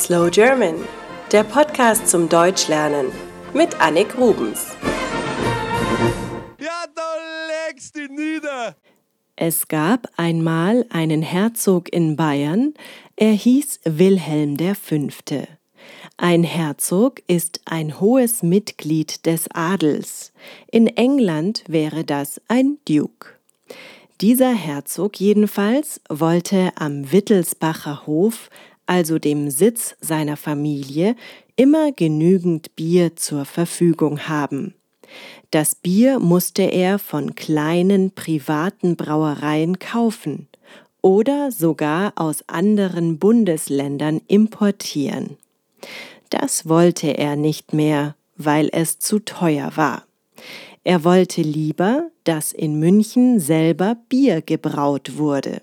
Slow German, der Podcast zum Deutschlernen mit Annik Rubens. Ja, da legst du nieder. Es gab einmal einen Herzog in Bayern, er hieß Wilhelm V. Ein Herzog ist ein hohes Mitglied des Adels. In England wäre das ein Duke. Dieser Herzog jedenfalls wollte am Wittelsbacher Hof, also dem Sitz seiner Familie, immer genügend Bier zur Verfügung haben. Das Bier musste er von kleinen privaten Brauereien kaufen oder sogar aus anderen Bundesländern importieren. Das wollte er nicht mehr, weil es zu teuer war. Er wollte lieber, dass in München selber Bier gebraut wurde.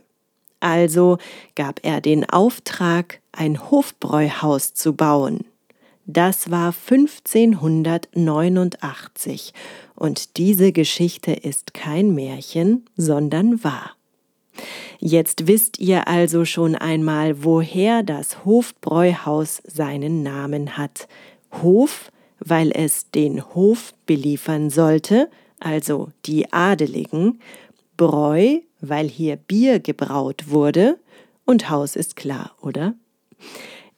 Also gab er den Auftrag, ein Hofbräuhaus zu bauen. Das war 1589 und diese Geschichte ist kein Märchen, sondern wahr. Jetzt wisst ihr also schon einmal, woher das Hofbräuhaus seinen Namen hat. Hof weil es den Hof beliefern sollte, also die Adeligen, Bräu, weil hier Bier gebraut wurde, und Haus ist klar, oder?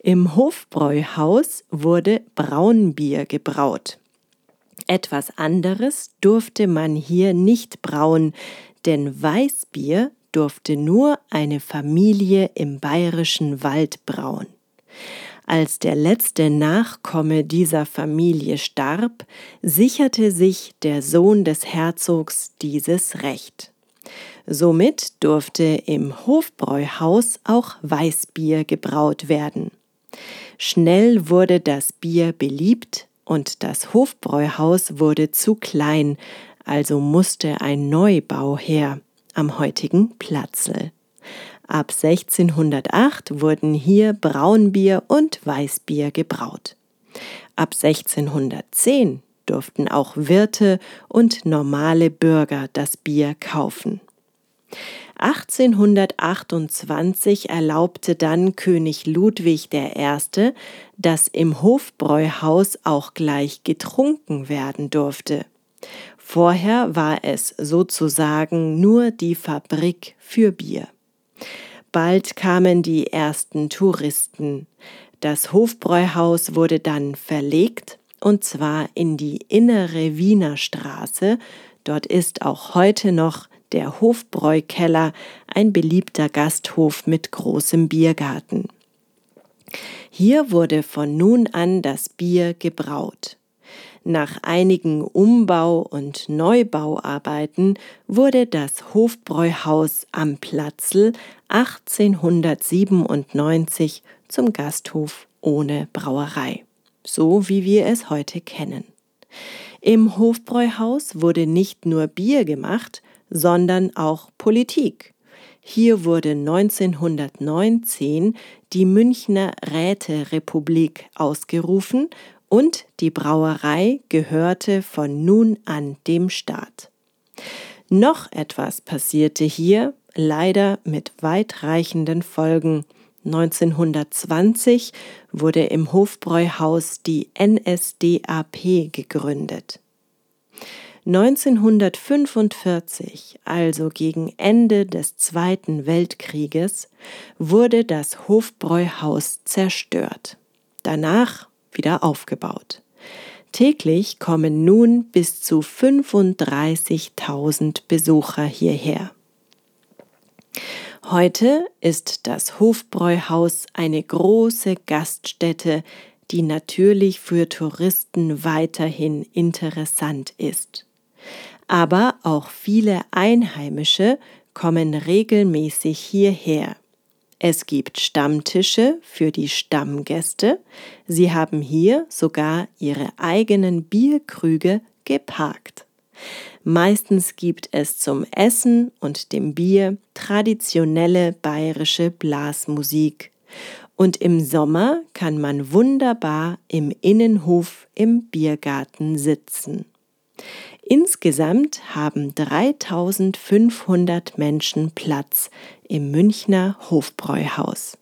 Im Hofbräuhaus wurde Braunbier gebraut. Etwas anderes durfte man hier nicht brauen, denn Weißbier durfte nur eine Familie im bayerischen Wald brauen. Als der letzte Nachkomme dieser Familie starb, sicherte sich der Sohn des Herzogs dieses Recht. Somit durfte im Hofbräuhaus auch Weißbier gebraut werden. Schnell wurde das Bier beliebt und das Hofbräuhaus wurde zu klein, also musste ein Neubau her am heutigen Platzl. Ab 1608 wurden hier Braunbier und Weißbier gebraut. Ab 1610 durften auch Wirte und normale Bürger das Bier kaufen. 1828 erlaubte dann König Ludwig I., dass im Hofbräuhaus auch gleich getrunken werden durfte. Vorher war es sozusagen nur die Fabrik für Bier. Bald kamen die ersten Touristen. Das Hofbräuhaus wurde dann verlegt, und zwar in die innere Wiener Straße. Dort ist auch heute noch der Hofbräukeller, ein beliebter Gasthof mit großem Biergarten. Hier wurde von nun an das Bier gebraut. Nach einigen Umbau- und Neubauarbeiten wurde das Hofbräuhaus am Platzl 1897 zum Gasthof ohne Brauerei, so wie wir es heute kennen. Im Hofbräuhaus wurde nicht nur Bier gemacht, sondern auch Politik. Hier wurde 1919 die Münchner Räterepublik ausgerufen und die Brauerei gehörte von nun an dem Staat. Noch etwas passierte hier, leider mit weitreichenden Folgen. 1920 wurde im Hofbräuhaus die NSDAP gegründet. 1945, also gegen Ende des Zweiten Weltkrieges, wurde das Hofbräuhaus zerstört. Danach wieder aufgebaut. Täglich kommen nun bis zu 35.000 Besucher hierher. Heute ist das Hofbräuhaus eine große Gaststätte, die natürlich für Touristen weiterhin interessant ist. Aber auch viele Einheimische kommen regelmäßig hierher. Es gibt Stammtische für die Stammgäste. Sie haben hier sogar ihre eigenen Bierkrüge geparkt. Meistens gibt es zum Essen und dem Bier traditionelle bayerische Blasmusik. Und im Sommer kann man wunderbar im Innenhof im Biergarten sitzen. Insgesamt haben 3500 Menschen Platz im Münchner Hofbräuhaus.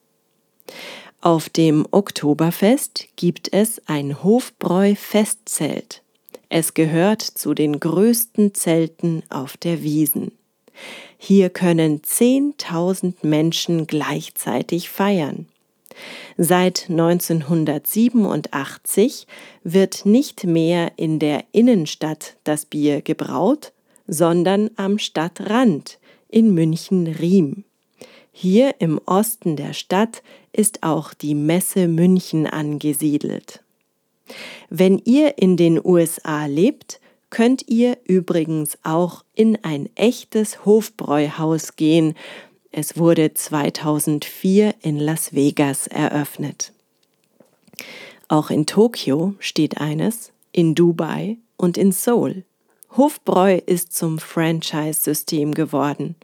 Auf dem Oktoberfest gibt es ein Hofbräu-Festzelt. Es gehört zu den größten Zelten auf der Wiesen. Hier können 10.000 Menschen gleichzeitig feiern. Seit 1987 wird nicht mehr in der Innenstadt das Bier gebraut, sondern am Stadtrand in München-Riem. Hier im Osten der Stadt ist auch die Messe München angesiedelt. Wenn ihr in den USA lebt, könnt ihr übrigens auch in ein echtes Hofbräuhaus gehen. Es wurde 2004 in Las Vegas eröffnet. Auch in Tokio steht eines, in Dubai und in Seoul. Hofbräu ist zum Franchise-System geworden.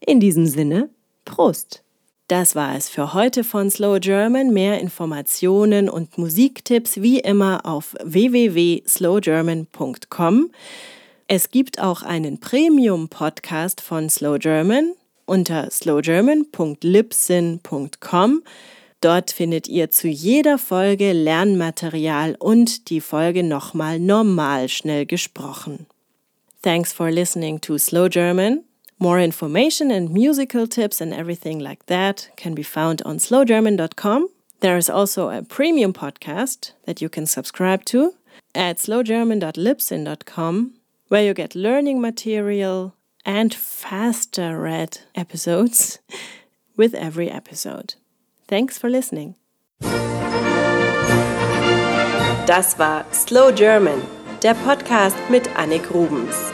In diesem Sinne, Prost! Das war es für heute von Slow German. Mehr Informationen und Musiktipps wie immer auf www.slowgerman.com. Es gibt auch einen Premium-Podcast von Slow German unter slowgerman.libsyn.com. Dort findet ihr zu jeder Folge Lernmaterial und die Folge nochmal normal schnell gesprochen. Thanks for listening to Slow German. More information and musical tips and everything like that can be found on slowgerman.com. There is also a premium podcast that you can subscribe to at slowgerman.libsyn.com, where you get learning material and faster read episodes with every episode. Thanks for listening. Das war Slow German, der Podcast mit Annik Rubens.